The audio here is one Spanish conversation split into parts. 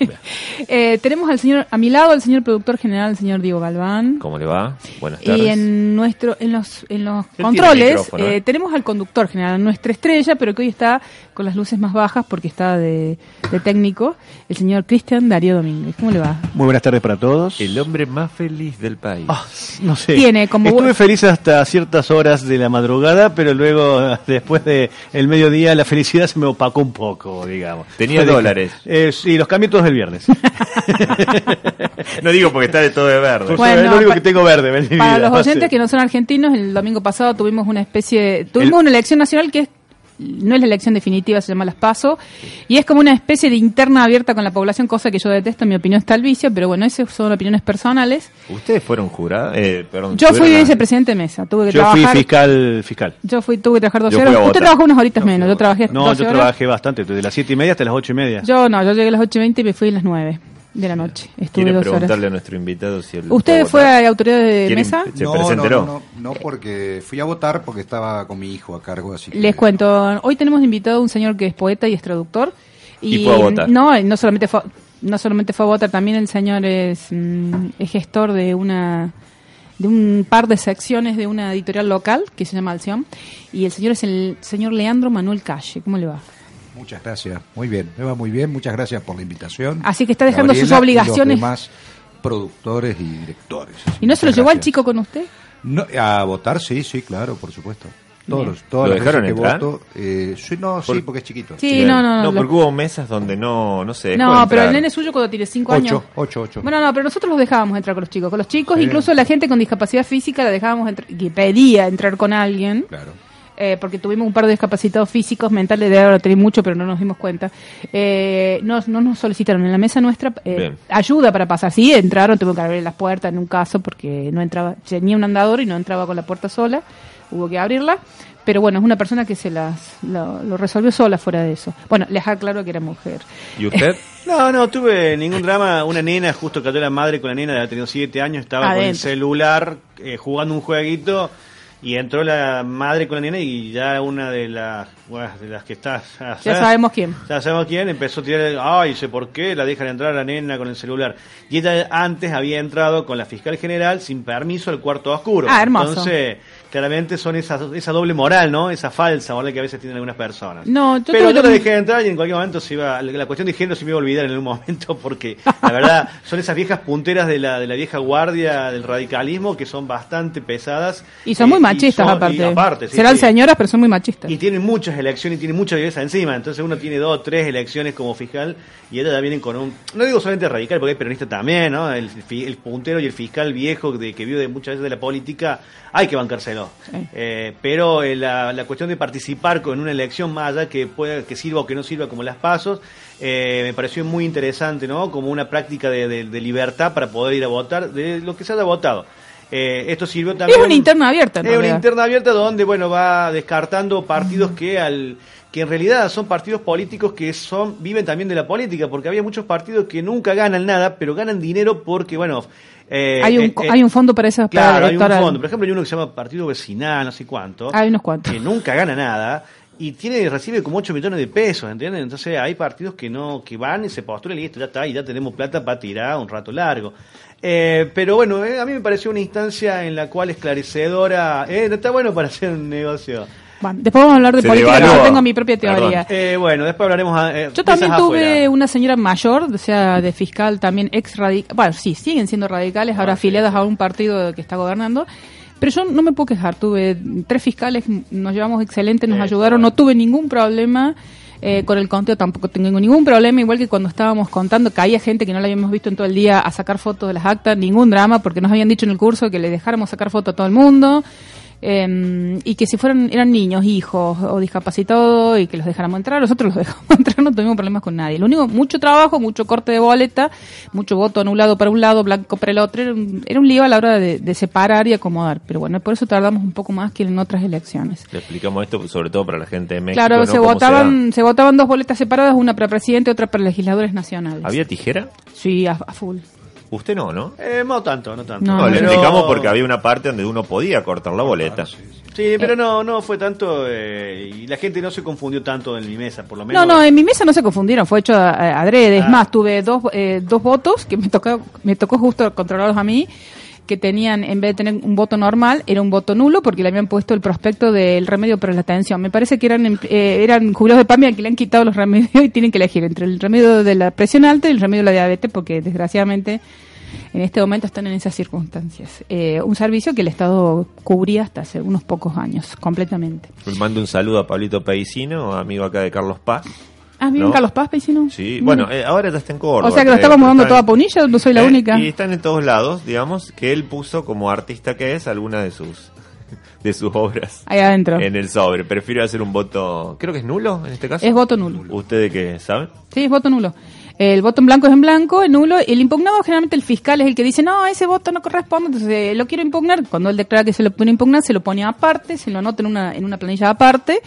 Eh, tenemos al señor, a mi lado, el señor productor general, el señor Diego Galván. ¿Cómo le va? Buenas tardes. Y en nuestro, en los, en los controles eh, ¿eh? tenemos al conductor general, nuestra estrella, pero que hoy está con las luces más bajas porque está de, de técnico, el señor Cristian Darío Domínguez. ¿Cómo le va? Muy buenas tardes para todos. El hombre más feliz del país. Ah, no sé. Tiene como- Estuve feliz hasta ciertas horas de la madrugada, pero luego, después de el mediodía, la felicidad se me opacó un poco, digamos. Tenía Fue de- dólares. Eh, sí, los cambié todos el viernes. no digo porque está de todo de verde. Bueno, es lo único que tengo verde. Para vida, los no oyentes sé. que no son argentinos, el domingo pasado tuvimos una especie, tuvimos El- una elección nacional que es no es la elección definitiva, se llama las PASO, y es como una especie de interna abierta con la población, cosa que yo detesto, en mi opinión está el vicio, pero bueno, esas son opiniones personales. ¿Ustedes fueron jurados? Eh, perdón, Yo fui vicepresidente de mesa, tuve que Yo fui trabajar. fiscal. fiscal. Yo fui, tuve que trabajar 12 Yo fui horas. Usted trabajó unas horitas menos, yo trabajé No, 12 yo horas. trabajé bastante, desde las siete y media hasta las ocho y media. Yo no, yo llegué a las 8.20 y me fui a las 9 de la noche. Estuve ¿Quiere 12 horas. preguntarle a nuestro invitado si él ¿Usted fue a autoridad de ¿Quiere- mesa? ¿Se no, presenteró? No, no, no, porque fui a votar porque estaba con mi hijo a cargo, así que... Les cuento, hoy tenemos invitado a un señor que es poeta y es traductor. Y fue a votar. No, no solamente fue, no solamente fue a votar, también el señor es, mm, es gestor de una de un par de secciones de una editorial local que se llama Alción y el señor es el señor Leandro Manuel Calle. ¿Cómo le va? Muchas gracias, muy bien, me va muy bien, muchas gracias por la invitación. Así que está dejando sus Gabriela y obligaciones. Los demás productores y directores. ¿Y no se lo llevó al chico con usted? No, a votar, sí, sí, claro, por supuesto. Todos, los- todas ¿Lo las dejaron veces que entrar? voto, eh, sí, no, sí, Por- porque es chiquito. Sí, no, no, no. No, lo- porque hubo mesas donde no, no se dejó No, pero el nene suyo cuando tiene 5 años. Ocho, ocho, ocho. Bueno, no, pero nosotros los dejábamos entrar con los chicos. Con los chicos, incluso la gente con discapacidad física la dejábamos entrar, que pedía entrar con alguien. Claro. Eh, porque tuvimos un par de discapacitados físicos, mentales, de ahora tener mucho, pero no nos dimos cuenta. Eh, no, no nos solicitaron en la mesa nuestra eh, ayuda para pasar. Sí, entraron, tuve que abrir las puertas en un caso porque no entraba, tenía un andador y no entraba con la puerta sola, hubo que abrirla. Pero bueno, es una persona que se las lo, lo resolvió sola fuera de eso. Bueno, les aclaro que era mujer. ¿Y usted? No, no tuve ningún drama. Una nena, justo cayó la madre con la nena, había tenido siete años, estaba con el celular eh, jugando un jueguito y entró la madre con la nena y ya una de las, bueno, de las que está... Ya sabemos quién. Ya sabemos quién, empezó a tirar, ay, sé por qué, la dejan entrar a la nena con el celular. Y ella antes había entrado con la fiscal general sin permiso al cuarto oscuro. Ah, hermoso. Entonces, claramente son esa, esa doble moral, ¿no? Esa falsa moral que a veces tienen algunas personas. No, yo Pero yo lo dejé entrar y en cualquier momento se iba, la cuestión de género se me iba a olvidar en algún momento porque la verdad son esas viejas punteras de la, de la vieja guardia del radicalismo que son bastante pesadas. Y son muy Eh, machistas son- aparte. y aparte, sí, Serán sí. señoras, pero son muy machistas. Y tienen muchas elecciones y tienen mucha viveza encima. Entonces uno tiene dos o tres elecciones como fiscal y ellas ya vienen con un. No digo solamente radical, porque hay peronista también, ¿no? El, puntero y el fiscal viejo de, que vive de muchas veces de la política, hay que bancárselo. Eh, pero eh, la, la cuestión de participar con una elección más allá que, pueda, que sirva o que no sirva, como las pasos, eh, me pareció muy interesante, ¿no? Como una práctica de, de- de libertad para poder ir a votar de lo que se haya votado. Eh, esto sirvió también. Es una interna abierta, Es una interna abierta donde, bueno, va descartando partidos que al que en realidad son partidos políticos que son viven también de la política, porque había muchos partidos que nunca ganan nada, pero ganan dinero porque, bueno... eh, hay, un, eh, eh, hay un fondo para esas para Claro, hay un fondo. Por ejemplo, hay uno que se llama Partido Vecinal, no sé cuánto, Hay unos cuantos. que nunca gana nada y tiene recibe como 8 millones de pesos, ¿entienden? Entonces hay partidos que no que van y se postulan y listo, ya está, y ya tenemos plata para tirar un rato largo. Eh, pero bueno, eh, a mí me pareció una instancia en la cual esclarecedora, eh, no está bueno para hacer un negocio. Bueno, después vamos a hablar de Se política, devaluó. yo tengo mi propia teoría. Eh, bueno, después hablaremos. eh, Yo también tuve afuera. una señora mayor, o sea, de fiscal también ex radical. Bueno, sí, siguen siendo radicales, ahora Ah, sí, afiliadas sí. a un partido que está gobernando. Pero yo no me puedo quejar. Tuve tres fiscales, nos llevamos excelente, nos ayudaron, no tuve ningún problema. eh, con el conteo tampoco tengo ningún problema, igual que cuando estábamos contando, caía gente que no la habíamos visto en todo el día a sacar fotos de las actas, ningún drama, porque nos habían dicho en el curso que le dejáramos sacar fotos a todo el mundo. Eh, y que si fueran eran niños, hijos o discapacitados y que los dejáramos entrar, nosotros los dejamos entrar, no tuvimos problemas con nadie. Lo único, mucho trabajo, mucho corte de boleta, mucho voto anulado para un lado, blanco para el otro, era un, era un lío a la hora de, de separar y acomodar, pero bueno, por eso tardamos un poco más que en otras elecciones. Le explicamos esto sobre todo para la gente de México. claro, ¿no? se ¿Cómo votaban, se votaban dos boletas separadas, una para presidente y otra para legisladores nacionales. ¿Había tijera? Sí, a, a full. Usted no, ¿no? Eh, no tanto, no tanto. No, No, le Pero- explicamos porque había una parte donde uno podía cortar la boleta. Sí, pero no, no fue tanto eh, y la gente no se confundió tanto en mi mesa, por lo menos. No, no, en mi mesa no se confundieron, fue hecho adrede. Es Ah. más, tuve dos, eh, dos votos que me tocó, me tocó justo controlarlos a mí, que tenían, en vez de tener un voto normal, era un voto nulo porque le habían puesto el prospecto del remedio para la atención. Me parece que eran, eh, eran jubilados de PAMIA que le han quitado los remedios y tienen que elegir entre el remedio de la presión alta y el remedio de la diabetes porque desgraciadamente en este momento están en esas circunstancias. Eh, un servicio que el Estado cubría hasta hace unos pocos años, completamente. Le mando un saludo a Pablito Paisino, amigo acá de Carlos Paz. Ah, ¿viven ¿No? Carlos Paz, Paisino? Sí, bueno, eh, ahora ya está en Córdoba. O sea que lo estamos mudando toda en- Punilla, no soy la Eh, única. Y están en todos lados, digamos, que él puso como artista que es alguna de sus de sus obras Ahí adentro. en el sobre. Prefiero hacer un voto, creo que es nulo en este caso. Es voto nulo. ¿Ustedes qué saben? Sí, es voto nulo. El voto en blanco es en blanco, en nulo. El impugnado, generalmente el fiscal es el que dice, no, ese voto no corresponde, entonces eh, lo quiero impugnar. Cuando él declara que se lo pone a impugnar, se lo pone aparte, se lo anota en una, en una planilla aparte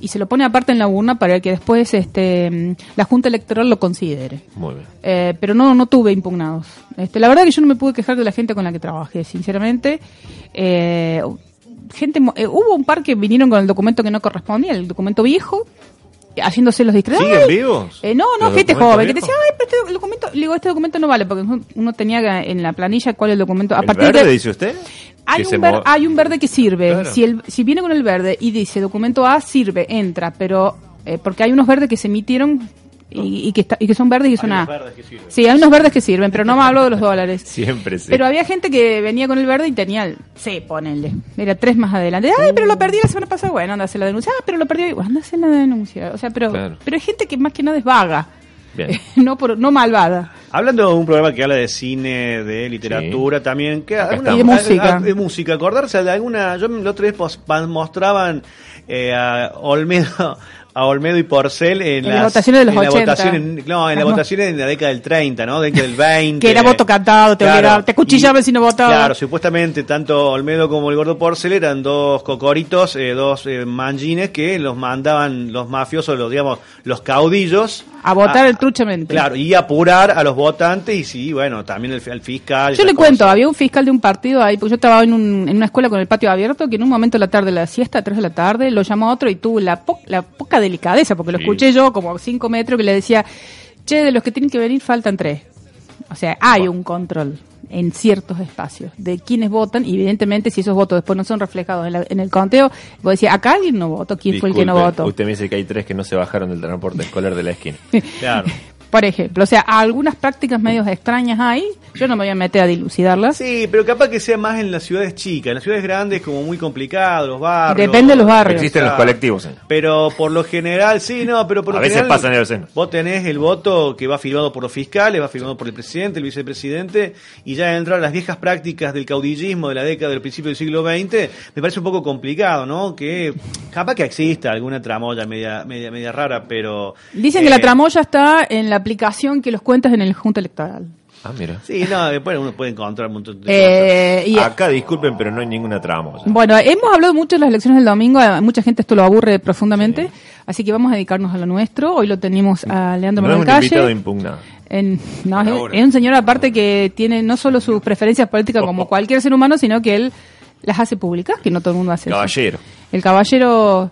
y se lo pone aparte en la urna para que después este, la Junta Electoral lo considere. Muy bien. Eh, pero no no tuve impugnados. Este, la verdad que yo no me pude quejar de la gente con la que trabajé, sinceramente. Eh, gente eh, hubo un par que vinieron con el documento que no correspondía, el documento viejo, haciéndose los discretos. ¿Siguen vivos? eh, no, no, ¿Los gente joven que decía, ay, pero este documento, le digo, este documento no vale, porque uno- tenía en la planilla cuál es el documento. A ¿El partir verde, de, dice usted? hay un, ver- hay un verde que sirve. Claro. Si, el, si viene con el verde y dice documento A, sirve, entra, pero eh, porque hay unos verdes que se emitieron y, y que, está- y que son verdes y son Hay A. unos verdes que sirven. Sí, hay unos verdes que sirven, pero no me hablo de los dólares. Siempre sí. Pero había gente que venía con el verde y tenía el C, ponenle. Era tres más adelante. Ay, pero lo perdí la semana pasada. Bueno, anda a hacer la denuncia. Ah, pero lo perdí. hoy. Anda a hacer la denuncia. O sea, pero, Claro. pero hay gente que más que nada es vaga. Bien. no, por, no malvada. Hablando de un programa que habla de cine, de literatura también, que alguna-. Y de música. ah, de música, acordarse de alguna, yo la otra vez pos- pa- mostraban eh, a Olmedo a Olmedo y Porcel en, En las votaciones de los en la 80. votación en- no, en las mo- votaciones en la década del 30, ¿no? Década del 20. Que era voto cantado, te obligaba- te acuchillaban y- si no votabas. Claro, supuestamente tanto Olmedo como el gordo Porcel eran dos cocoritos, eh, dos eh, manjines que los mandaban los mafiosos, los digamos, los caudillos A votar truchamente. Claro, y apurar a los votantes y sí, bueno, también el, al fiscal. Yo le cuento, había un fiscal de un partido ahí, porque yo estaba en, un- en una escuela con el patio abierto, que en un momento de la tarde, la siesta, a 3 de la tarde, lo llamó a otro y tuvo la, po- la poca delicadeza, porque lo escuché yo como a 5 metros, que le decía, che, de los que tienen que venir faltan tres. O sea, hay un control en ciertos espacios de quienes votan y evidentemente si esos votos después no son reflejados en, la- en el conteo, vos decís, acá alguien no votó, ¿quién fue el que no votó? Usted me dice que hay tres que no se bajaron del transporte escolar de la esquina. Claro. Por ejemplo, o sea, algunas prácticas medios extrañas hay, yo no me voy a meter a dilucidarlas. Sí, pero capaz que sea más en las ciudades chicas. En las ciudades grandes es como muy complicado, los barrios. Depende de los barrios. Existen los colectivos. Pero por lo general, sí, no, pero por A lo veces general. pasan en el seno. Vos tenés el voto que va firmado por los fiscales, va firmado por el presidente, el vicepresidente, y ya entrar las viejas prácticas del caudillismo de la década del principio del siglo XX, me parece un poco complicado, ¿no? Que capaz que exista alguna tramoya media, media, media rara, pero. Dicen que eh, la tramoya está en la aplicación que los cuentas en el Junta Electoral. Ah, mira. Sí, no, después uno puede encontrar un montón de Eh, y, Acá disculpen, pero no hay ninguna trama. bueno, hemos hablado mucho de las elecciones del domingo, a mucha gente esto lo aburre profundamente, así que vamos a dedicarnos a lo nuestro. Hoy lo tenemos a Leandro No es un invitado Calle. impugnado. En- no, es, un señor aparte que tiene no solo sus preferencias políticas como cualquier ser humano, sino que él las hace públicas, que no todo el mundo hace eso. Caballero. El caballero...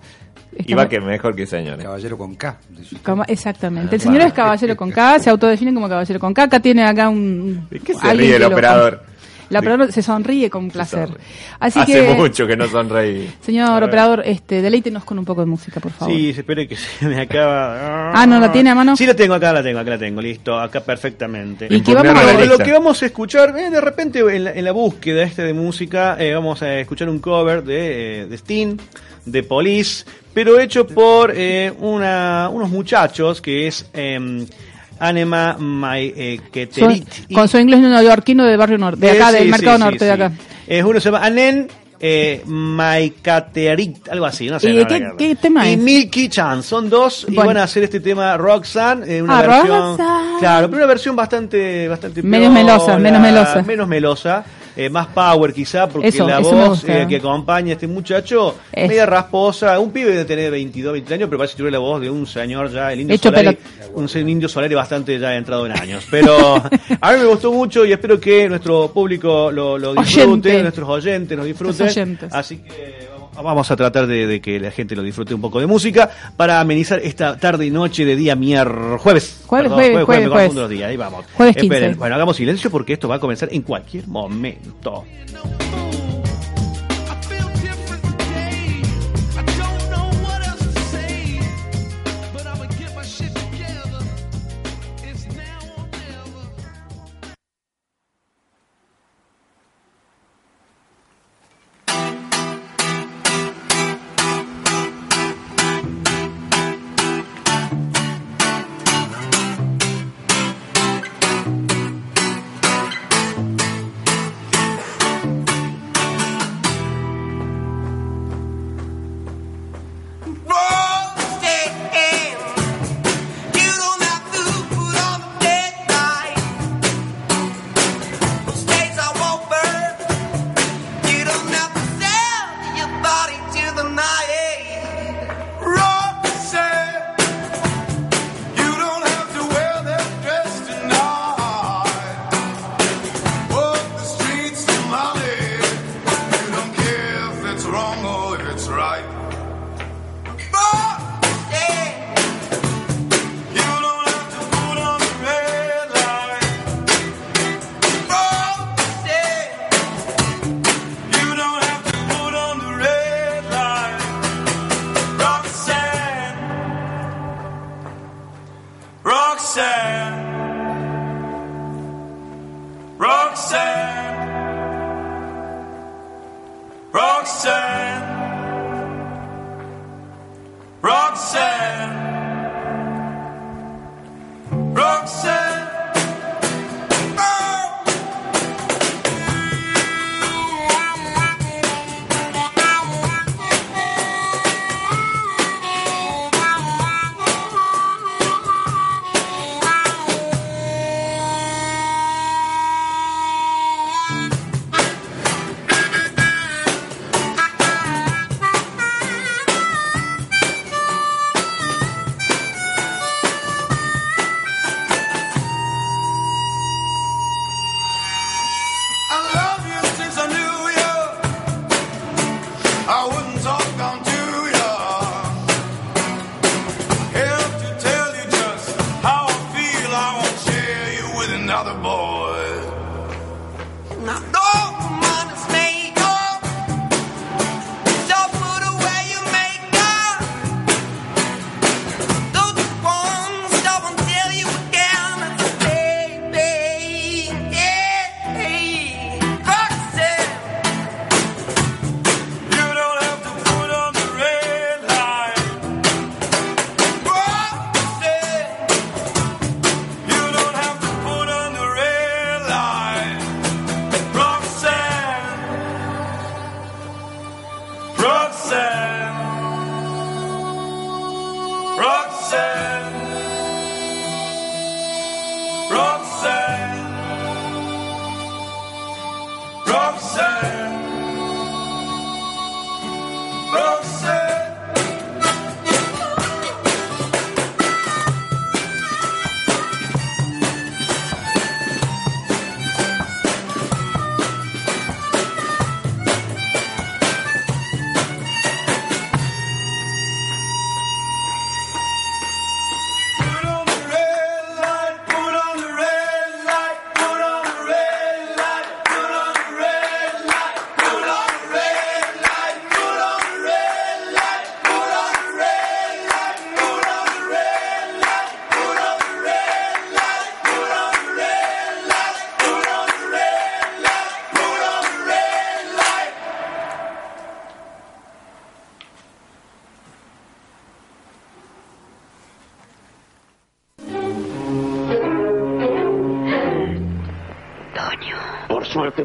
va que mejor que señor. ¿eh? Caballero con K. Cama- Exactamente. El Ah, señor es caballero con K, se autodefine como caballero con K. Acá tiene acá un. ¿De qué se ríe el operador? El operador se sonríe con placer. sonríe. Así Hace que, mucho que no sonreí. señor operador, este, deleítenos con un poco de música, por favor. Sí, espere que se me acaba. Ah, ¿no la tiene a mano? Sí, la tengo acá, la tengo, acá la tengo, listo, acá perfectamente. ¿Y qué vamos a Impugnar la ver? Lo que vamos a escuchar, eh, de repente en la, en la búsqueda este de música, eh, vamos a escuchar un cover de, eh, de Sting, de Police, pero hecho por eh, una, unos muchachos que es eh, Anema My eh, y- con su inglés neoyorquino del barrio norte, de acá, sí, del sí, mercado sí, norte de acá. Es uno se llama Anen eh, Maikaterit, algo así, no sé. ¿Y qué- tema y es? Milky Chan, son dos y van a hacer este tema Roxanne, eh, una Ah, versión, Roxanne. claro, pero una versión bastante, bastante Menos melosa, menos melosa. menos melosa. Eh, más power quizá, porque Eso, la eso voz eh, que acompaña a este muchacho, Es- media rasposa, un pibe de tener 22, 23 años, pero parece que tiene la voz de un señor ya, el indio Hecho Solari, un, un indio Solari bastante ya entrado en años. Pero a mí me gustó mucho y espero que nuestro público lo, lo disfrute, Oyente. nuestros oyentes lo disfruten. Así que vamos- a tratar de, de que la gente lo disfrute un poco de música para amenizar esta tarde y noche de día miércoles. Jueves. Jueves, Perdón, jueves, días, ahí vamos. Jueves Esperen, 15. bueno, hagamos silencio porque esto va a comenzar en cualquier momento. Roxanne, Roxanne,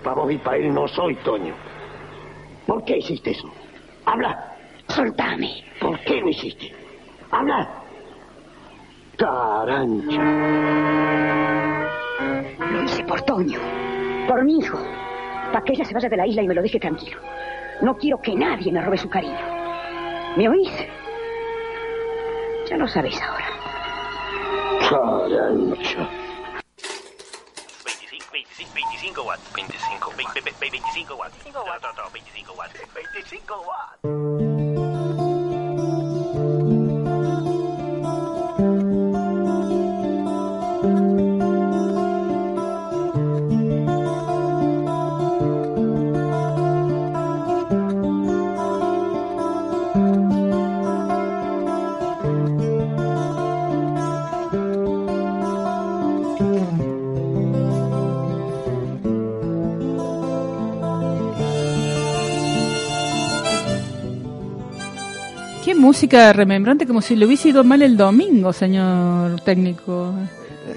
para vos y para él no soy Toño. ¿Por qué hiciste eso? Habla. Soltame. ¿Por qué lo hiciste? Habla. Carancha. Lo hice por Toño. Por mi hijo. Para que ella se vaya de la isla y me lo deje tranquilo. No quiero que nadie me robe su cariño. ¿Me oís? Ya lo sabéis ahora. Carancho. 25, 20, 25 watts. 25 watts. No, no, no, 25 watts. 25 watts. Música remembrante, como si lo hubiese ido mal el domingo, señor técnico.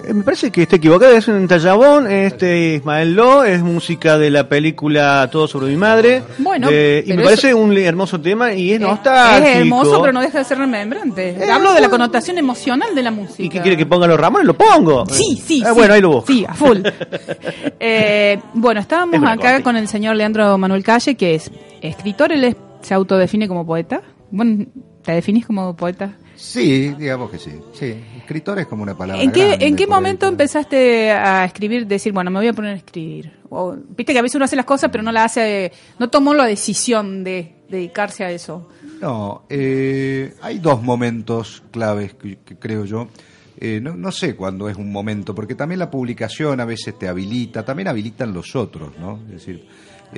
Eh, Me parece que está equivocado, es un tallabón, este Ismael Lo, es música de la película Todo sobre mi madre. Bueno, de- y me eso- parece un hermoso tema y es Eh, nostálgico. Es hermoso, pero no deja de ser remembrante. Eh, Hablo de la connotación emocional de la música. ¿Y qué quiere que ponga los Ramones? Lo pongo. Sí, sí. Sí. bueno, ahí lo busco. Sí, a full. Eh, bueno, estábamos Es acá con el señor Leandro Manuel Calle, que es escritor, él es- se autodefine como poeta. Bueno, ¿te definís como poeta? Sí, digamos que sí. Sí, escritor es como una palabra. ¿En qué, grande, ¿en qué momento empezaste a escribir, decir, bueno, me voy a poner a escribir? O, Viste que a veces uno hace las cosas, pero no la hace, no tomó la decisión de dedicarse a eso. No, eh, hay dos momentos claves que, que creo yo. Eh, no, no sé cuándo es un momento, porque también la publicación a veces te habilita, también habilitan los otros, ¿no? Es decir,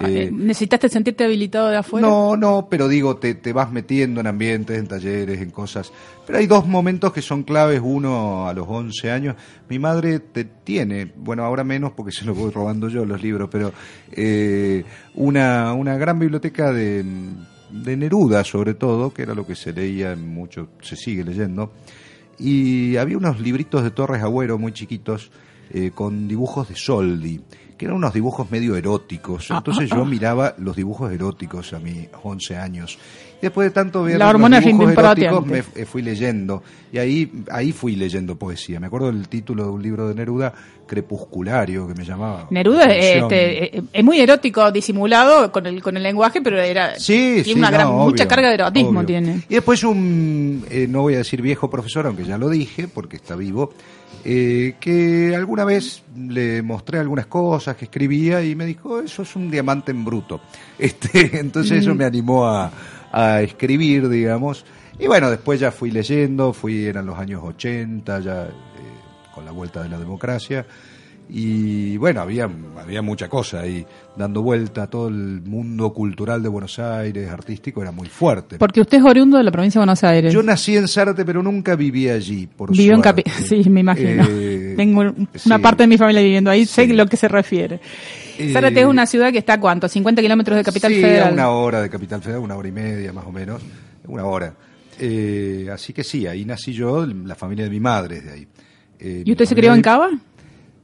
eh, Eh, ¿Necesitaste sentirte habilitado de afuera? no, no, pero digo, te, te vas metiendo en ambientes, en talleres, en cosas. Pero hay dos momentos que son claves. Uno, a los 11 años, mi madre te tiene, bueno, ahora menos porque se los voy robando yo los libros, pero eh, una, una gran biblioteca de, de Neruda, sobre todo, que era lo que se leía mucho, se sigue leyendo. Y había unos libritos de Torres Agüero muy chiquitos eh, con dibujos de Soldi, que eran unos dibujos medio eróticos. Entonces yo miraba los dibujos eróticos a mis 11 años. Después de tanto ver La los dibujos eróticos, me eh, fui leyendo. Y ahí, ahí fui leyendo poesía. Me acuerdo del título de un libro de Neruda, Crepusculario, que me llamaba. Neruda atención. este, eh, es muy erótico, disimulado con el, con el lenguaje, pero era Sí, tiene sí, una no, gran, obvio, mucha carga de erotismo obvio. tiene. Y después un, eh, no voy a decir viejo profesor, aunque ya lo dije, porque está vivo, eh, que alguna vez le mostré algunas cosas que escribía y me dijo, eso es un diamante en bruto. Este, entonces eso me animó a, a escribir, digamos. Y bueno, después ya fui leyendo, fui, eran los años 80, ya eh, con la vuelta de la democracia. Y bueno, había, había mucha cosa ahí dando vuelta, todo el mundo cultural de Buenos Aires, artístico, era muy fuerte. Porque usted es oriundo de la provincia de Buenos Aires. Yo nací en Zárate, pero nunca viví allí, por Vivió en. Capi Sí, me imagino. Eh, Tengo sí. una parte de mi familia viviendo ahí, sé Sí. lo que se refiere. Eh, Zárate es una ciudad que está a cuánto, 50 kilómetros de Capital sí, Federal. una hora de Capital Federal, una hora y media más o menos, una hora. Eh, así que sí, ahí nací yo, la familia de mi madre es de ahí. Eh, ¿Y usted se crió en Cava?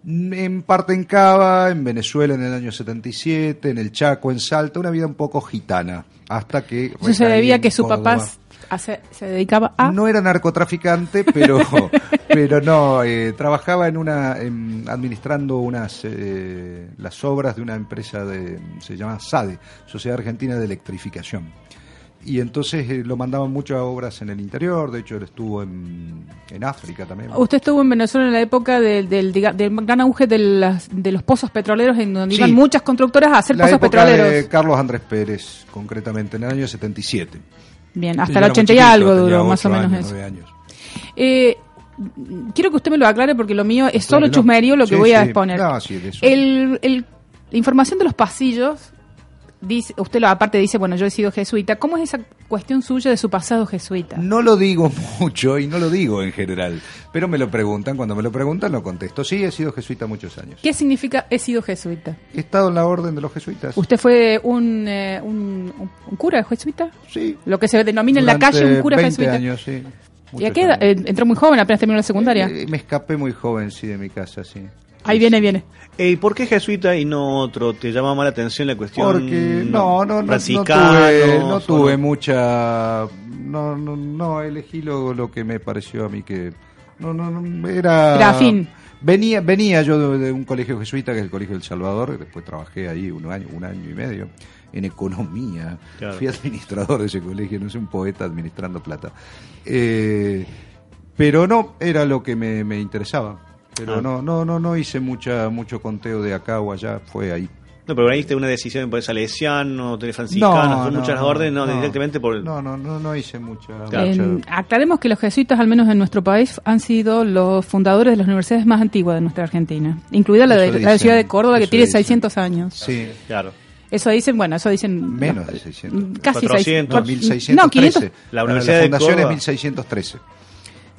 En parte en Cava, en Venezuela en el año 77, en el Chaco, en Salta, una vida un poco gitana, hasta que... Eso se debía que su Córdoba. papá se dedicaba a... No era narcotraficante, pero, pero no, eh, trabajaba en una, en- administrando unas, eh, las obras de una empresa de, se llama SADE, Sociedad Argentina de Electrificación. Y entonces eh, lo mandaban mucho a obras en el interior, de hecho él estuvo en, en África también. Usted estuvo en Venezuela en la época del, del, gran auge de, las- de los pozos petroleros, en donde Sí. iban muchas constructoras a hacer La pozos época petroleros. de Carlos Andrés Pérez, concretamente, en el año 77. Bien, hasta el muy 80 y algo duró, más o menos años, eso. años. Eh, quiero que usted me lo aclare porque lo mío es solo chusmerío lo que Sí, voy a sí. exponer. No, sí, de eso. el, el- la información de los pasillos, dice, usted lo aparte dice, bueno, yo he sido jesuita. ¿Cómo es esa cuestión suya de su pasado jesuita? No lo digo mucho y no lo digo en general, pero me lo preguntan, cuando me lo preguntan lo contesto. Sí, he sido jesuita muchos años. ¿Qué significa he sido jesuita? He estado en la orden de los jesuitas. ¿Usted fue un, eh, un, un- un cura jesuita? Sí. Lo que se denomina en la calle un cura 20 jesuita. años, sí. ¿Y a qué edad? Eh, entró muy joven, apenas terminó la secundaria. Eh, me escapé muy joven, sí, de mi casa, sí. Ahí viene, viene. ¿Y por qué jesuita y no otro? ¿Te llama más la atención la cuestión? Porque no, no, no, no tuve, no tuve mucha, no, no, no elegí lo, lo que me pareció a mí que, no, no, no era, Era afín. Venía, venía yo de, de un colegio jesuita, que es el Colegio del Salvador, y después trabajé ahí un año, un año y medio en economía. Claro. Fui administrador de ese colegio, no sé, un poeta administrando plata. Eh, pero no, era lo que me, me interesaba. Pero Ah. no, no, no, no hice mucha, mucho conteo de acá o allá, fue ahí. No, pero ahí viste una decisión por salesiano, tener franciscano, son muchas órdenes, no, directamente por el... No, no, no, no hice mucha... Claro. mucha- En- aclaremos que los jesuitas, al menos en nuestro país, han sido los fundadores de las universidades más antiguas de nuestra Argentina, incluida la de la ciudad de Córdoba, que tiene dicen. 600 años. Sí, Claro. Eso dicen, bueno, eso dicen... menos de 600. Casi 400, 600. No, 1613. No, 500. La Universidad de fundación es Córdoba. 1613.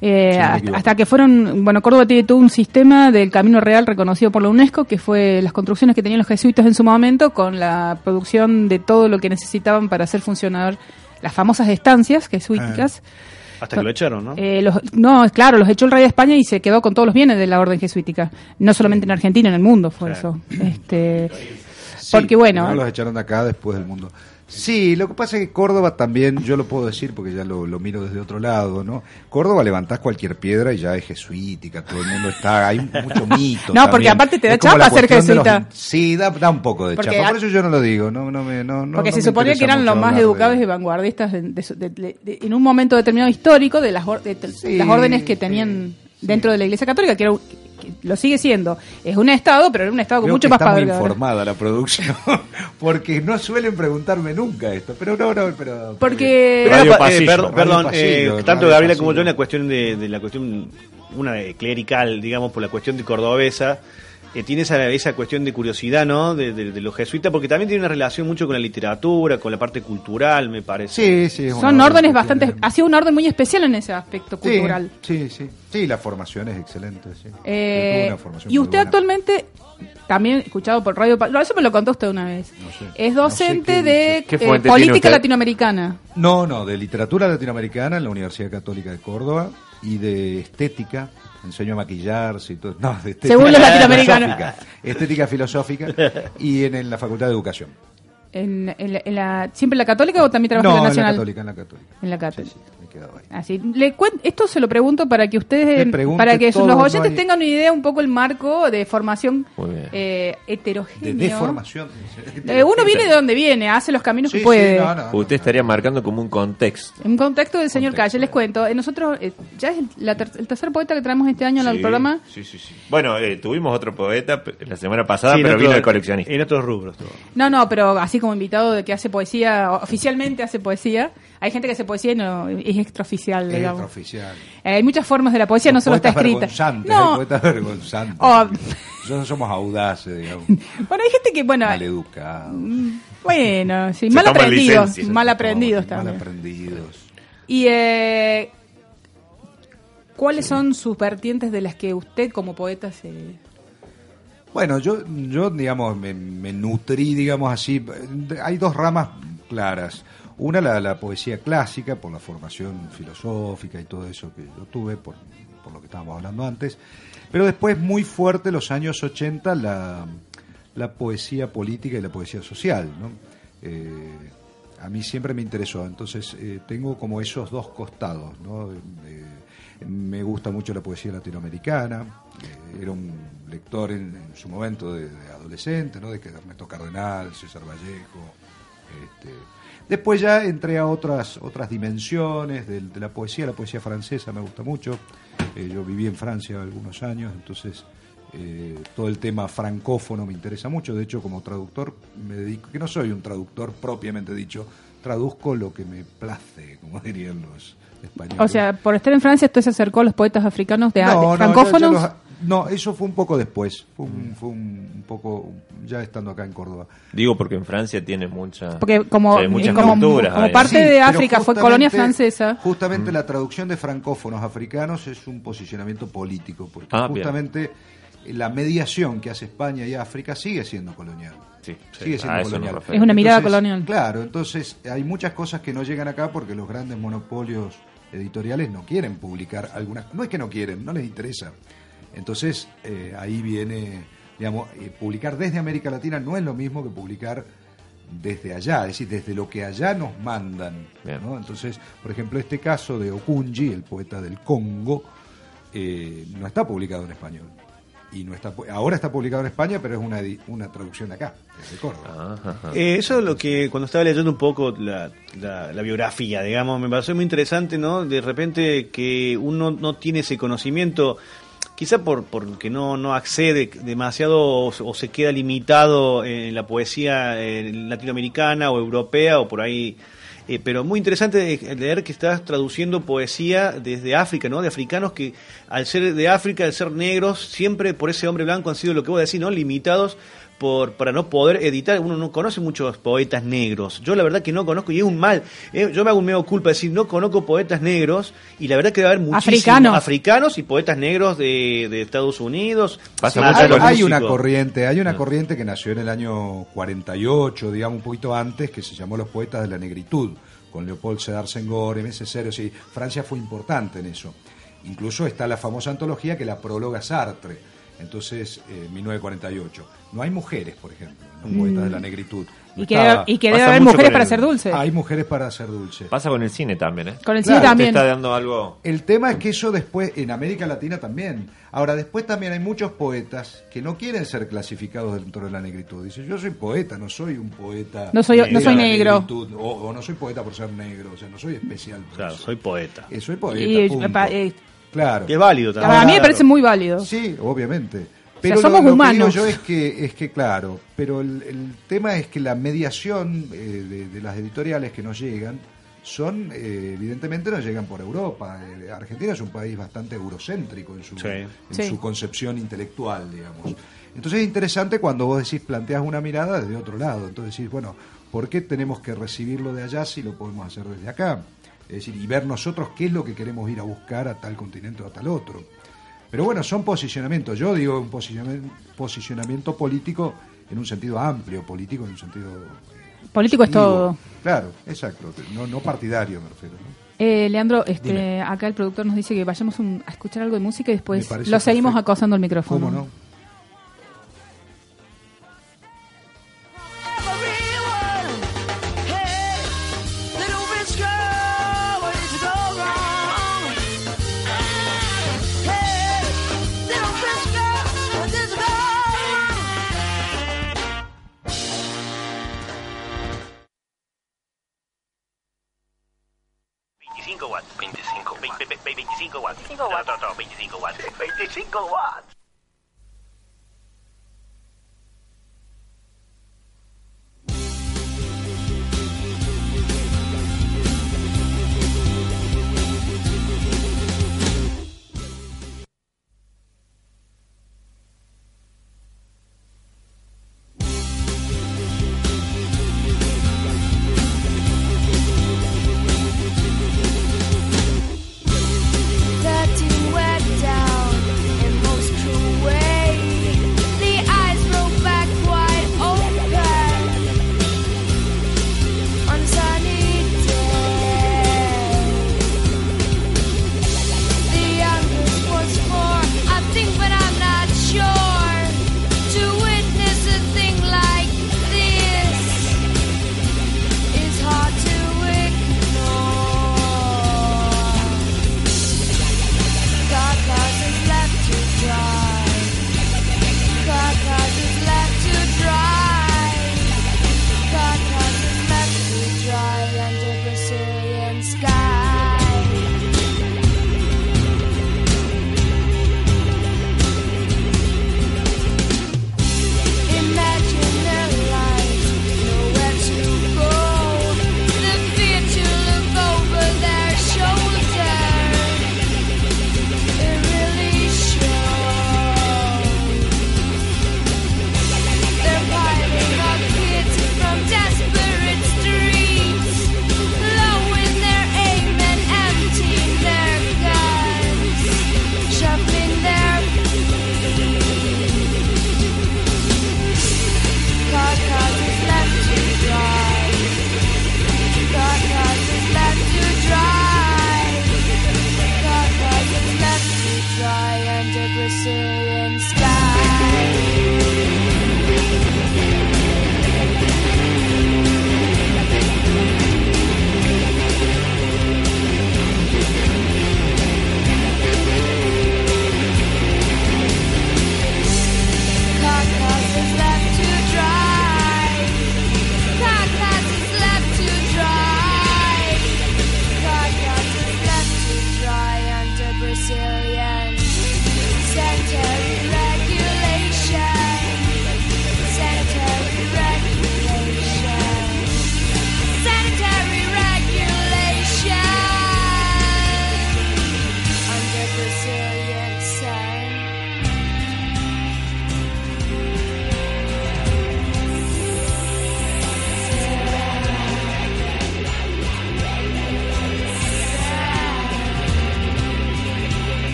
Eh, hasta- hasta que fueron, bueno, Córdoba tiene todo un sistema del Camino Real reconocido por la UNESCO, que fue las construcciones que tenían los jesuitas en su momento, con la producción de todo lo que necesitaban para hacer funcionar las famosas estancias jesuíticas. Hasta que lo echaron, ¿no? Eh, los- no, claro, los echó el rey de España y se quedó con todos los bienes de la orden jesuítica. No solamente en Argentina, en el mundo fue Claro. eso. Este, Sí, porque bueno, no los echaron de acá después del mundo. Sí, lo que pasa es que Córdoba también, yo lo puedo decir porque ya lo, lo miro desde otro lado, ¿no? Córdoba levantás cualquier piedra y ya es jesuítica, todo el mundo está, hay mucho mito. No, porque aparte te da chapa ser los- jesuita. sí, da, da un poco de Porque chapa, a- por eso yo no lo digo, no, no me, no, no- porque no se suponía que eran los más hablar de- educados y vanguardistas de- en un momento determinado histórico de las, or- Sí, las órdenes que tenían sí. dentro de la Iglesia Católica, que, era lo sigue siendo. Es un Estado, pero era un Estado con Creo mucho que más está muy poder. ahora. informada la producción, porque no suelen preguntarme nunca esto, pero no, no, pero... Porque- Radio eh, Pasillo, per- Radio perdón, Pasillo, eh, Radio tanto Gabriela como yo en la cuestión de, de la cuestión, una de clerical, digamos, por la cuestión de cordobesa, eh, tiene esa, esa cuestión de curiosidad, ¿no? De, de- de los jesuitas, porque también tiene una relación mucho con la literatura, con la parte cultural, me parece. Sí, sí. Son órdenes bastante... tiene- Ha sido una orden muy especial en ese aspecto Sí, cultural. Sí, sí, sí, la formación es excelente. Sí. Eh, una formación y usted buena. actualmente, también escuchado por Radio no, eso me lo contó usted una vez, No sé. es No docente sé qué de dice. ¿Qué eh, política latinoamericana. No, no, de literatura latinoamericana en la Universidad Católica de Córdoba y de estética. Enseño a maquillarse y todo. No, de estética Según los latinoamericanos. filosófica, Estética filosófica y en, en la Facultad de Educación. En, en la, en la- ¿Siempre en la católica o también trabaja No, en la en la nacional? Católica, en la Católica. En la Sí, católica. sí, he quedado ahí. Así, le esto se lo pregunto para que ustedes, pregunte para que todo, los no oyentes hay- tengan una idea un poco el marco de formación Muy bien. eh, De heterogéneo. deformación. Eh, uno viene de donde viene, hace los caminos Sí, que puede. sí, no, no, no. Usted estaría marcando como un contexto. En contexto del señor Contexto. Calle, les cuento, eh, nosotros, eh, ya es la ter- el tercer poeta que traemos este año al Sí, programa. Sí, sí, sí. Bueno, eh, tuvimos otro poeta la semana pasada, pero otro- vino el coleccionista. En otros rubros. todo. No, no, pero así como invitado de que hace poesía, oficialmente hace poesía. Hay gente que hace poesía y no es extraoficial, Es digamos. extraoficial. Eh, hay muchas formas de la poesía, no solo está escrita. No, hay poetas vergonzantes. Oh. Nosotros somos audaces, digamos. bueno, hay gente que, bueno, Maleducados. bueno, sí, mal aprendidos, mal aprendidos Mal también. aprendidos. Y eh, ¿cuáles son sus vertientes de las que usted como poeta se... Bueno, yo, yo digamos, me, me nutrí, digamos así. Hay dos ramas claras. Una, la, poesía clásica, por la formación filosófica y todo eso que yo tuve, por, por lo que estábamos hablando antes. Pero después, muy fuerte, los años 80, la, la poesía política y la poesía social, ¿no? Eh, a mí siempre me interesó. Entonces, eh, tengo como esos dos costados, ¿no? Eh, me gusta mucho la poesía latinoamericana. eh, era un lector en, su momento de, adolescente, ¿no? De Ernesto Cardenal, César Vallejo. Este, después ya entré a otras otras dimensiones de, de la poesía. La poesía francesa me gusta mucho. Eh, yo viví en Francia algunos años, entonces eh, todo el tema francófono me interesa mucho. De hecho, como traductor me dedico, que no soy un traductor propiamente dicho, traduzco lo que me place, como dirían los españoles. O sea, por estar en Francia, usted se acercó a los poetas africanos de, No, no, francófonos. los- no, eso fue un poco después. Fue un, fue un, un poco ya estando acá en Córdoba. Digo porque en Francia tiene mucha, Porque como, muchas como, culturas. como parte Sí, de África fue justamente- colonia francesa. Justamente la traducción de francófonos africanos es un posicionamiento político, porque Ah, bien. justamente la mediación que hace España y África sigue siendo colonial. Sí, sí, Sigue siendo colonial. Es una mirada Entonces, colonial. Claro, entonces hay muchas cosas que no llegan acá porque los grandes monopolios editoriales no quieren publicar algunas. No es que no quieren, no les interesa. Entonces eh, ahí viene, digamos, eh, publicar desde América Latina no es lo mismo que publicar desde allá, es decir, desde lo que allá nos mandan. Entonces, por ejemplo, este caso de Okunji, el poeta del Congo, eh, no está publicado en español. y no está pu- ahora está publicado en España, pero es una, edi- una traducción de acá, desde Córdoba. Eh, eso es lo que cuando estaba leyendo un poco la, la- la biografía, digamos, me pareció muy interesante, ¿no? De repente que uno no tiene ese conocimiento, quizá por porque no, no accede demasiado o, se queda limitado en la poesía eh, latinoamericana o europea o por ahí. eh, pero muy interesante leer que estás traduciendo poesía desde África, ¿no? De africanos que al ser de África, al ser negros, siempre por ese hombre blanco han sido lo que vos decís, ¿no? Limitados por, para no poder editar. Uno no conoce muchos poetas negros. Yo la verdad que no conozco, y es un mal. eh, yo me hago un medio culpa de decir, no conozco poetas negros, y la verdad que debe haber muchísimos Africanos. africanos y poetas negros de, de Estados Unidos. Pasa más mucho hay, una corriente, hay una Mm. corriente que nació en el año 48, digamos un poquito antes, que se llamó los poetas de la negritud, con Leopold Sedar Senghor, M.S. Cero, sí, Francia fue importante en eso. Incluso está la famosa antología que la prologa Sartre, entonces, eh, 1948. No hay mujeres, por ejemplo, en los poetas de la negritud. No Y que, está- debe- y que debe haber mujeres para hacer dulce. Hay mujeres para hacer dulce. Pasa con el cine también, ¿eh? Con el Claro, cine Te también. está dando algo. El tema es que eso después, en América Latina también. Ahora, después también hay muchos poetas que no quieren ser clasificados dentro de la negritud. Dice, yo soy poeta, no soy un poeta. No soy- no soy negro. negritud, O, o no soy poeta por ser negro, o sea, no soy especial. por Claro, eso. soy poeta. Eh, soy poeta. Y, punto. pa- eh, claro. Que es válido también. a mí me parece muy válido. Sí, obviamente. Sea, Pero somos lo, lo humanos. que digo yo es que, es que claro, pero el, el tema es que la mediación eh, de, de las editoriales que nos llegan son, eh, evidentemente, no llegan por Europa. Eh, Argentina es un país bastante eurocéntrico en su, Sí. en Sí. su concepción intelectual, digamos. Entonces es interesante cuando vos decís, planteas una mirada desde otro lado. Entonces decís, bueno, ¿por qué tenemos que recibirlo de allá si lo podemos hacer desde acá? Es decir, y ver nosotros qué es lo que queremos ir a buscar a tal continente o a tal otro. Pero bueno, son posicionamientos. Yo digo un posicionamiento, posicionamiento político en un sentido amplio, político en un sentido... eh, Político es todo. Claro, exacto. No, no partidario, me refiero. ¿no? Eh, Leandro, este, Dime. acá el productor nos dice que vayamos un- a escuchar algo de música y después lo seguimos perfecto. acosando el micrófono. ¿Cómo no?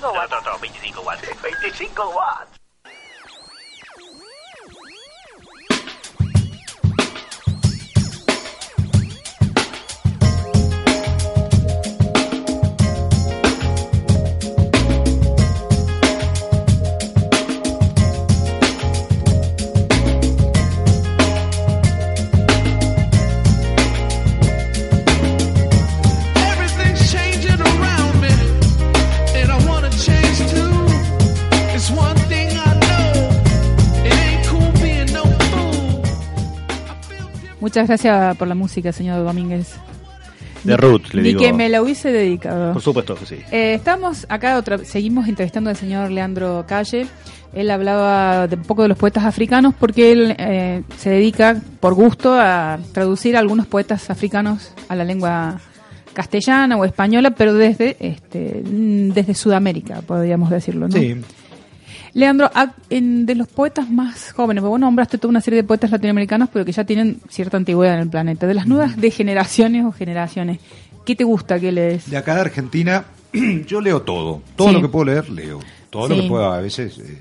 25 watts. 25 watts. No, no, no, 25 watts. 25 watts. Muchas gracias por la música, señor Domínguez. De Ruth, le Ni digo. que me la hubiese dedicado. Por supuesto que sí. Eh, estamos acá, otra, seguimos entrevistando al señor Leandro Calle. Él hablaba de un poco de los poetas africanos porque él eh, se dedica por gusto a traducir a algunos poetas africanos a la lengua castellana o española, pero desde este mm, desde Sudamérica, podríamos decirlo, ¿no? Sí. Leandro, a- en- de los poetas más jóvenes, vos nombraste toda una serie de poetas latinoamericanos, pero que ya tienen cierta antigüedad en el planeta. De las nuevas de generaciones o generaciones, ¿qué te gusta que lees? De acá de Argentina, yo leo todo. Todo Sí. lo que puedo leer, leo. Todo lo que puedo, a veces. eh,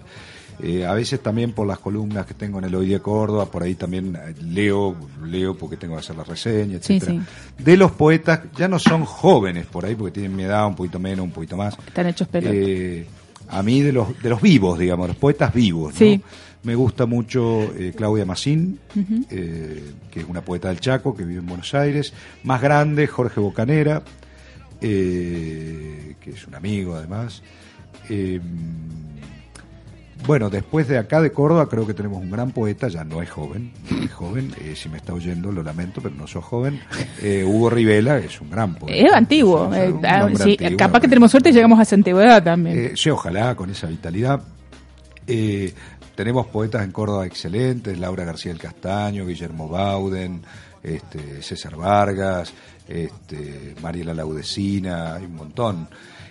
eh, a veces también por las columnas que tengo en el Hoy de Córdoba, por ahí también eh, leo, leo porque tengo que hacer la reseña, Sí, etcétera. De los poetas, ya no son jóvenes por ahí, porque tienen mi edad, un poquito menos, un poquito más. Están hechos pelota. Eh, a mí de los, de los vivos, digamos, los poetas vivos. ¿no? Sí. Me gusta mucho eh, Claudia Massín, Ujú. eh, que es una poeta del Chaco, que vive en Buenos Aires. Más grande, Jorge Bocanera, eh, que es un amigo además. Bueno, después de acá de Córdoba creo que tenemos un gran poeta, ya no es joven, no es joven, eh, si me está oyendo lo lamento, pero no soy joven. Eh, Hugo Rivela es un gran poeta. Es antiguo. Es eh, un ah, sí, antiguo. capaz que tenemos suerte y llegamos a esa antigüedad también. Sí, ojalá con esa vitalidad. Eh, tenemos poetas en Córdoba excelentes, Laura García del Castaño, Guillermo Bauden, este, César Vargas, este, Mariela Laudecina, hay un montón.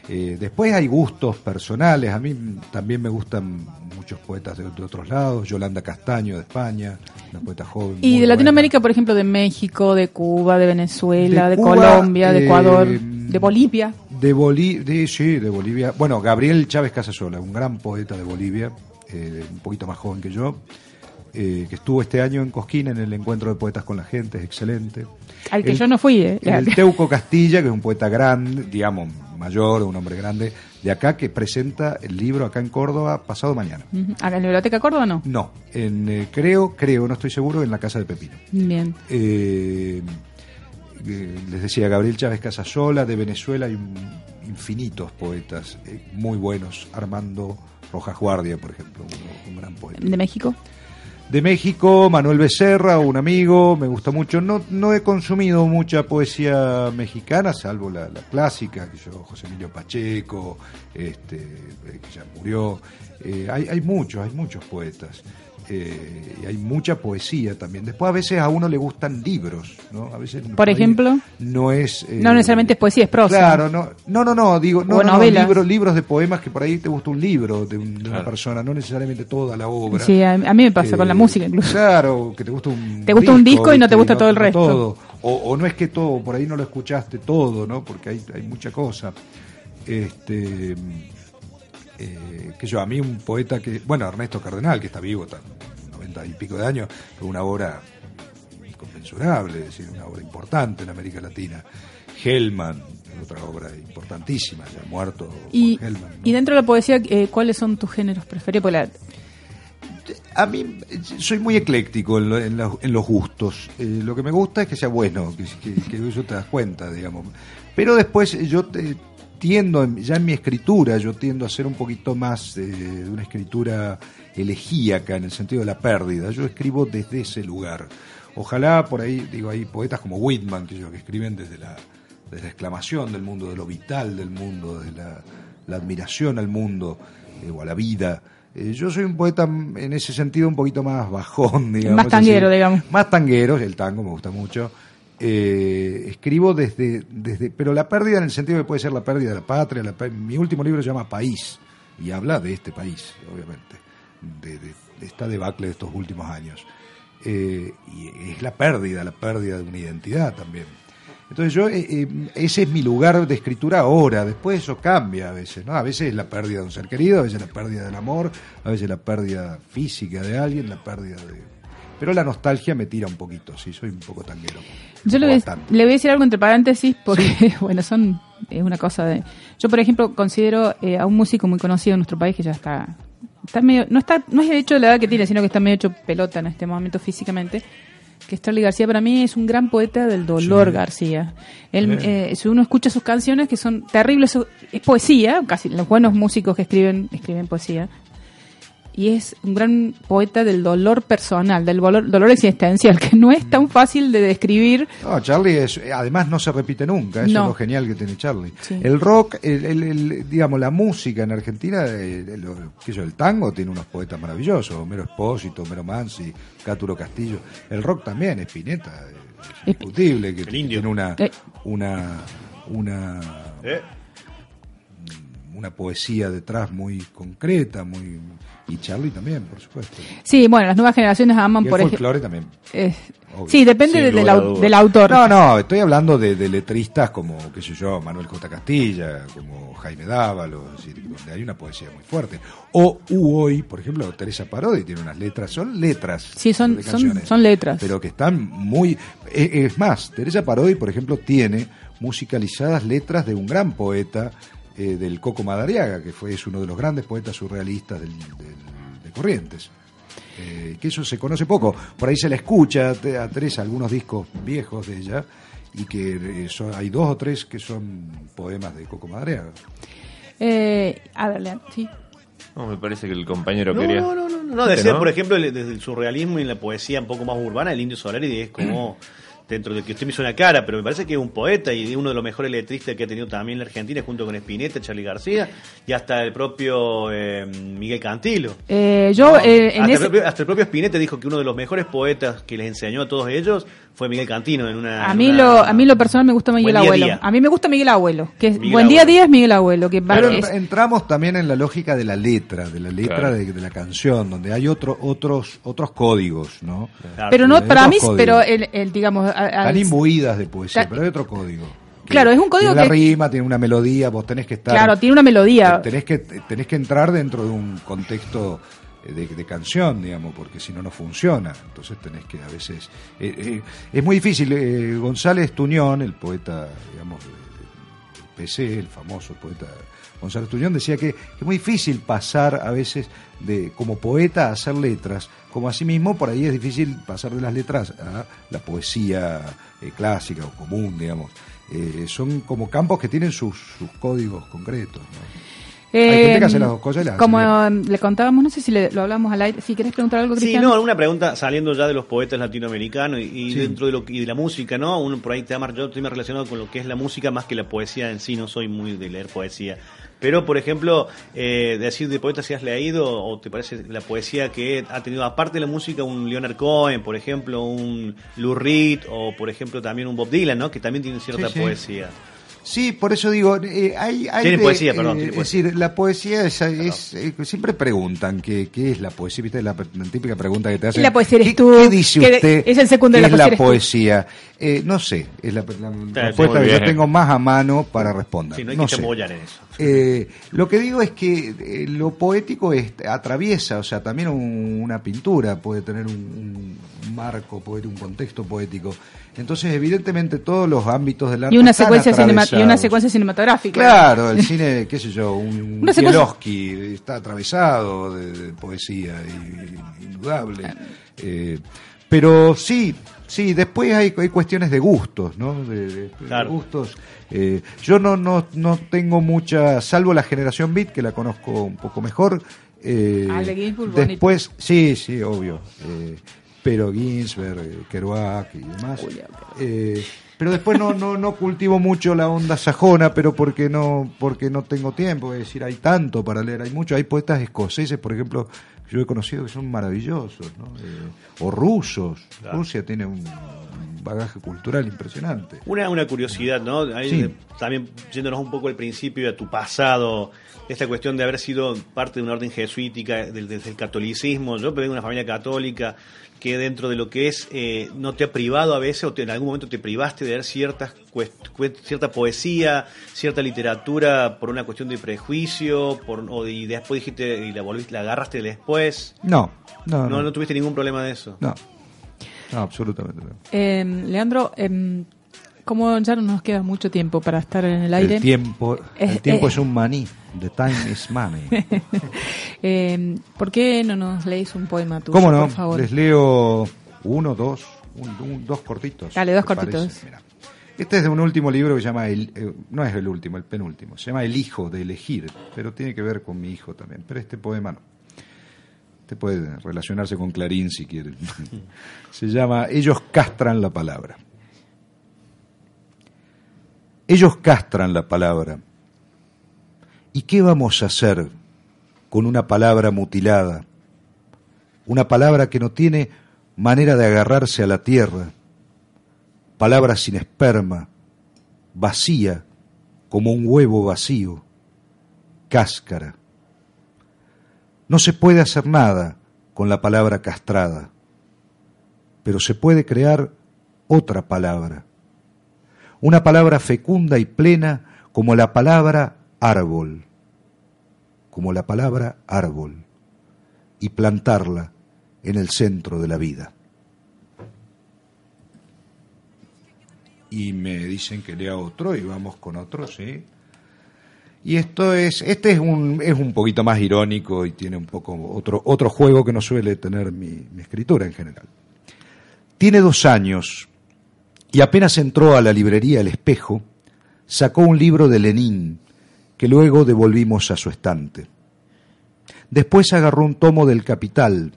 Eh, después hay gustos personales, a mí también me gustan muchos poetas de, de otros lados, Yolanda Castaño de España, una poeta joven. y de buena. Latinoamérica, por ejemplo, de México, de Cuba, de Venezuela, De de, Cuba, Colombia, de eh, Ecuador, de Bolivia. De Bolivia, sí, de Bolivia. Bueno, Gabriel Chávez Casasola, un gran poeta de Bolivia, eh, un poquito más joven que yo, eh, que estuvo este año en Cosquín en el encuentro de poetas con la gente, es excelente. Al que El- yo no fui, ¿eh? El Teuco Castilla, que es un poeta grande, digamos, mayor, un hombre grande, de acá, que presenta el libro acá en Córdoba pasado mañana. Ujú. ¿Acá en la Biblioteca Córdoba no? No, en, eh, creo, creo, no estoy seguro, en la casa de Pepino. Bien. Eh, eh, les decía Gabriel Chávez Casasola, de Venezuela hay infinitos poetas eh, muy buenos. Armando Rojas Guardia, por ejemplo, un, un gran poeta. ¿De México? De México, Manuel Becerra, un amigo, me gusta mucho. No, no he consumido mucha poesía mexicana, salvo la, la clásica, que yo, José Emilio Pacheco, este, eh, que ya murió. Eh, hay, hay muchos, hay muchos poetas. Eh, y hay mucha poesía también. Después a veces a uno le gustan libros, ¿no? A veces Por ahí ejemplo. no es eh, No necesariamente es poesía, es prosa. Claro, no, no, no, no, digo, no, no, no, libros, libros de poemas que por ahí te gusta un libro de, un- de una Claro. persona, no necesariamente toda la obra. Sí, a, a mí me pasa con la Eh, música incluso. Claro, que te gusta un Te gusta un disco y no te gusta todo el resto. todo. O, o no es que todo, por ahí no lo escuchaste todo, ¿no? Porque hay, hay mucha cosa. Este, eh, que yo, a mí un poeta que, bueno, Ernesto Cardenal, que está vivo, está noventa y pico de años, es una obra inconmensurable, es decir, una obra importante en América Latina. Hellman, otra obra importantísima, ya muerto Y, Hellman. ¿no? y dentro de la poesía, eh, ¿cuáles son tus géneros preferidos? La- A mí soy muy ecléctico en, lo- en la- en los gustos. Eh, lo que me gusta es que sea bueno, que, que, que eso te das cuenta, digamos. Pero después yo te- tiendo, en- ya en mi escritura, yo tiendo a ser un poquito más eh, de una escritura elegíaca en el sentido de la pérdida. Yo escribo desde ese lugar. Ojalá por ahí, digo, hay poetas como Whitman, que, yo, que escriben desde la, desde la exclamación del mundo, de lo vital del mundo, la, la admiración al mundo eh, o a la vida. Eh, yo soy un poeta mm, en ese sentido un poquito más bajón, digamos. Más tanguero, digamos. Más tanguero, el tango me gusta mucho. Eh, escribo desde, desde, pero la pérdida en el sentido que puede ser la pérdida de la patria. la mi último libro se llama País y habla de este país, obviamente, de, de- esta debacle de estos últimos años. Eh, y es la pérdida, la pérdida de una identidad también. Entonces yo, eh, ese es mi lugar de escritura ahora, después eso cambia a veces, ¿no? A veces es la pérdida de un ser querido, a veces la pérdida del amor, a veces la pérdida física de alguien, la pérdida de... Pero la nostalgia me tira un poquito, sí, soy un poco tanguero. Yo le voy, le voy a decir algo entre paréntesis porque, bueno, son es una cosa de... Yo, por ejemplo, considero eh, a un músico muy conocido en nuestro país que ya está... está medio, no está no es el hecho de la edad que tiene, sino que está medio hecho pelota en este momento físicamente, que es Charlie García. Para mí es un gran poeta del dolor, Sí. García. Él, eh, si uno escucha sus canciones, que son terribles, es poesía, casi los buenos músicos que escriben, escriben poesía. Y es un gran poeta del dolor personal, del dolor, dolor existencial, que no es tan fácil de describir. No, Charlie es, además no se repite nunca, eso No. es lo genial que tiene Charlie. Sí. El rock, el, el- el- digamos, la música en Argentina, eh, el, qué sé yo, el tango tiene unos poetas maravillosos, Homero Espósito, Homero Mansi, Cáturo Castillo. El rock también, Spinetta, eh, es indiscutible, que tiene una, Eh. una, una, ¿Eh? una poesía detrás muy concreta, muy y Charlie también, por supuesto. Sí, bueno, las nuevas generaciones aman, Y el por ejemplo. folclore también. Sí, depende de- del, lugar a au- dudas. del autor. No, no, estoy hablando de, de letristas como, qué sé yo, Manuel J. Castilla, como Jaime Dávalos, decir, donde hay una poesía muy fuerte. O U hoy, por ejemplo, Teresa Parodi tiene unas letras, son letras. Sí, son- son- canciones, son letras. Pero que están muy... eh, Es más, Teresa Parodi, por ejemplo, tiene musicalizadas letras de un gran poeta, eh, del Coco Madariaga, que fue, es uno de los grandes poetas surrealistas del- del- de Corrientes. Eh, que eso se conoce poco. Por ahí se la escucha a Teresa algunos discos viejos de ella y que eh, son- hay dos o tres que son poemas de Coco Madariaga. Eh, a ver, sí. No, me parece que el compañero No, quería. no, no, no, no, decía, ¿No? por ejemplo, desde el surrealismo y la poesía un poco más urbana, el Indio Solari es como, dentro de que usted me hizo una cara, pero me parece que es un poeta y uno de los mejores letristas que ha tenido también la Argentina, junto con Spinetta, Charlie García y hasta el propio eh, Miguel Cantilo. Eh, yo, No, eh, en hasta, ese- el propio, hasta el propio Spinetta dijo que uno de los mejores poetas que les enseñó a todos ellos fue Miguel Cantino en una... a en mí una- lo a mí lo personal me gusta Miguel Abuelo. día. A mí me gusta Miguel Abuelo, que es Miguel buen día Abuelo. día es Miguel Abuelo, que va- Pero es- entramos también en la lógica de la letra, de la letra Claro. de, de la canción, donde hay otro, otros, otros códigos, ¿no? Claro. pero no para mí, códigos. pero el, el, digamos al- Están imbuidas de poesía, Ta- pero hay otro código. Claro, es un código tiene que- rima, tiene una melodía, vos tenés que estar... Claro, tiene una melodía. Tenés que, tenés que entrar dentro de un contexto eh, de, de canción, digamos, porque si no, no funciona. Entonces tenés que a veces... eh, eh, es muy difícil. eh, González Tuñón, el poeta, digamos, del PC, el famoso poeta González Tuñón, decía que es muy difícil pasar a veces de como poeta a hacer letras, como asimismo por ahí es difícil pasar de las letras a la poesía eh, clásica o común, digamos. Eh, son como campos que tienen sus, sus códigos concretos. ¿no? Hay gente que hace las dos cosas y las hace Como eh, le contábamos, no sé si le- lo hablamos al aire. Si querés preguntar algo, Sí, Cristian. no, una pregunta saliendo ya de los poetas latinoamericanos y, y Sí. dentro de lo y de la música, ¿no? Uno por ahí te yo estoy más relacionado con lo que es la música más que la poesía en sí, no soy muy de leer poesía. Pero, por ejemplo, eh, decir de poeta si has leído o te parece la poesía que ha tenido, aparte de la música, un Leonard Cohen, por ejemplo, un Lou Reed o, por ejemplo, también un Bob Dylan, ¿no? Que también tienen cierta Sí, sí. poesía. Sí, por eso digo, eh, hay, hay Tiene de- poesía, perdón, eh, tiene es poesía. decir, la poesía es, es, eh, siempre preguntan qué, qué es la poesía, viste la, la típica pregunta que te hacen. la poesía eres ¿Qué, tú? qué dice ¿Qué- usted? es el segundo qué de la es la poesía? Eh, no sé, es la, la respuesta que yo tengo más a mano para responder. Sí, no hay no que sé. en eso. Eh, lo que digo es que eh, lo poético es, atraviesa, o sea, también un- una pintura puede tener un, un marco, puede tener un contexto poético. Entonces, evidentemente, todos los ámbitos del arte y una están secuencia cinema- y una secuencia cinematográfica. Claro, el cine, qué sé yo, un secuencia- Kieslowski está atravesado de, de poesía, y- indudable. Eh, pero sí, sí, después hay, hay cuestiones de gustos, ¿no? De, de- de Claro. gustos. Eh, yo no, no, no tengo mucha, salvo la generación Beat, que la conozco un poco mejor. eh, Ah, de Ginsburg, bonito. después, sí, sí, obvio. eh, pero Ginsberg, Kerouac y demás. Eh, pero después no, no, no cultivo mucho la onda sajona, pero porque no, porque no tengo tiempo. Es decir, hay tanto para leer, hay mucho. Hay poetas escoceses, por ejemplo, yo he conocido que son maravillosos, ¿no? Eh, o rusos. Rusia tiene un bagaje cultural impresionante. Una, una curiosidad, ¿no? Ahí, Sí. También yéndonos un poco al principio, a tu pasado, esta cuestión de haber sido parte de una orden jesuítica, del, desde el catolicismo. Yo vengo de una familia católica que dentro de lo que es, eh, no te ha privado a veces, o te- en algún momento te privaste de leer ciertas cierta poesía, cierta literatura por una cuestión de prejuicio, por, o de- y después dijiste, y la, volviste, la agarraste después. No, no, No, no, no tuviste ningún problema de eso. no. No, absolutamente no. Eh, Leandro, em, como ya no nos queda mucho tiempo para estar en el aire, El tiempo, el Eh, tiempo eh. es un maní. The time is money. em, ¿por qué no nos lees un poema tuyo, ¿Cómo no? por favor? Les leo uno, dos, un- un- dos cortitos. Dale, dos ¿te cortitos. Este es de un último libro que se llama, el, eh, no es el último, el penúltimo, se llama El hijo de elegir, pero tiene que ver con mi hijo también, pero este poema no. Este puede relacionarse con Clarín si quieren. se llama Ellos castran la palabra. Ellos castran la palabra. ¿Y qué vamos a hacer con una palabra mutilada? Una palabra que no tiene manera de agarrarse a la tierra, palabra sin esperma, vacía como un huevo vacío, cáscara. No se puede hacer nada con la palabra castrada, pero se puede crear otra palabra, una palabra fecunda y plena como la palabra árbol, como la palabra árbol, y plantarla en el centro de la vida. Y me dicen que lea otro y vamos con otro, ¿sí? Y esto es, este es un, es un poquito más irónico y tiene un poco otro, otro juego que no suele tener mi, mi escritura en general. Tiene dos años y apenas entró a la librería El Espejo, sacó un libro de Lenin que luego devolvimos a su estante. Después agarró un tomo del Capital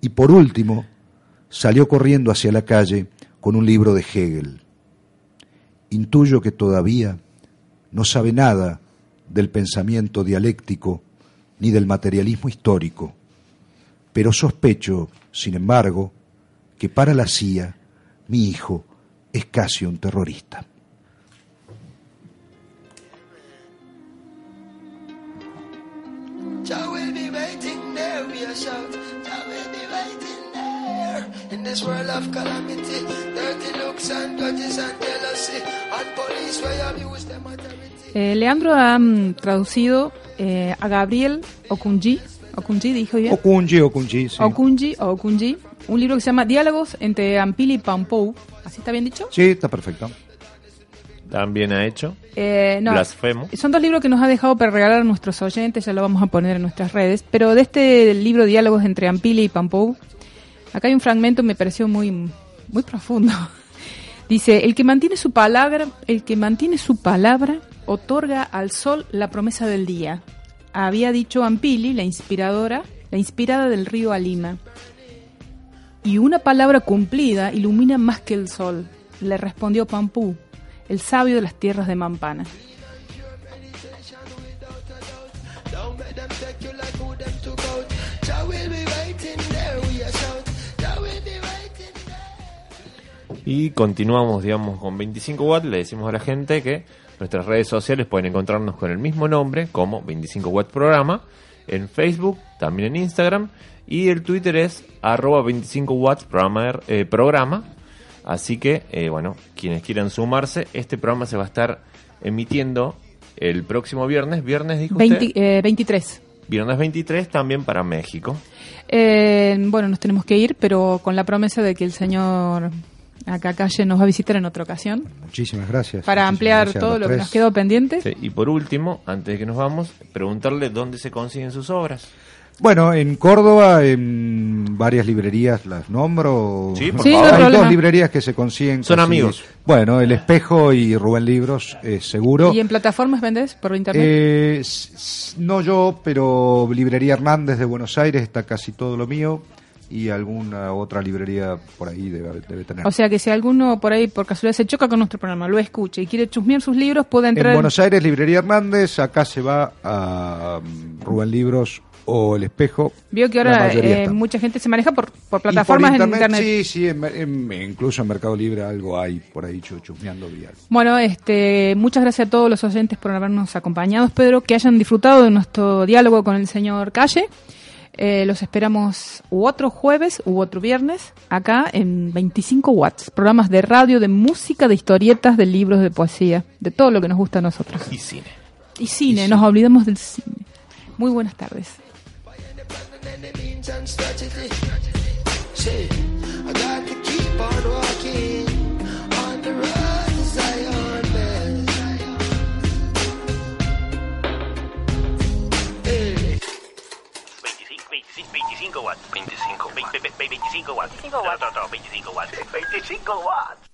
y por último salió corriendo hacia la calle con un libro de Hegel. Intuyo que todavía no sabe nada del pensamiento dialéctico ni del materialismo histórico, pero sospecho, sin embargo, que para la CIA mi hijo es casi un terrorista. This world of calamity, and police. Eh, Leandro ha mm, traducido eh, a Gabriel Okunji, Okunji dijo bien, Okunji, Okunji, sí. Okunji Okunji, un libro que se llama Diálogos entre Ampili y Pampou, ¿así está bien dicho? Sí, está perfecto. También ha hecho. Eh, no, Blasfemo. Son dos libros que nos ha dejado para regalar a nuestros oyentes, ya lo vamos a poner en nuestras redes. Pero de este libro Diálogos entre Ampili y Pampou, acá hay un fragmento que me pareció muy, muy profundo. Dice, el que mantiene su palabra, el que mantiene su palabra, otorga al sol la promesa del día. Había dicho Ampili, la inspiradora, la inspirada del río Alima. Y una palabra cumplida ilumina más que el sol, le respondió Pampú, el sabio de las tierras de Mampana. Y continuamos, digamos, con 25 watts. Le decimos a la gente que nuestras redes sociales pueden encontrarnos con el mismo nombre, como 25 watts programa, en Facebook, también en Instagram, y el Twitter es arroba 25 watts programa, eh, programa. Así que, eh, bueno, quienes quieran sumarse, este programa se va a estar emitiendo el próximo viernes. Viernes, dijo 20 usted. eh, 23. Viernes 23 también para México. Eh, bueno, nos tenemos que ir, pero con la promesa de que el señor acá calle nos va a visitar en otra ocasión Muchísimas gracias. para Muchísimas ampliar gracias todo lo que nos quedó pendiente. Sí, y por último, antes de que nos vamos, preguntarle dónde se consiguen sus obras. Bueno, en Córdoba, en varias librerías las nombro. Sí, por Sí, favor. hay Hay problema. dos librerías que se consiguen. Son casi- amigos. Bueno, El Espejo y Rubén Libros, eh, seguro. ¿Y en plataformas vendés por internet? Eh, no yo, pero Librería Hernández de Buenos Aires está casi todo lo mío. Y alguna otra librería por ahí debe, debe tener. o sea que si alguno por ahí por casualidad se choca con nuestro programa, lo escucha y quiere chusmear sus libros, puede en entrar. Buenos Aires, Librería Hernández. Acá se va a mm, Rubén Libros o el espejo. Vio que ahora eh, mucha gente se maneja por, por plataformas por en internet. Sí, sí, en- en- incluso en Mercado Libre algo hay por ahí chu- chusmeando bien. Bueno, este, muchas gracias a todos los oyentes por habernos acompañado. Espero que hayan disfrutado de nuestro diálogo con el señor Calle. Eh, los esperamos u otro jueves u otro viernes acá en 25 watts, programas de radio, de música, de historietas, de libros, de poesía, de todo lo que nos gusta a nosotros. Y cine. Y cine, nos olvidamos del cine. Muy buenas tardes. 25, 25 watts. 25, 25 watts. 25 watts. 25 watts. 25 watts. 25 watts.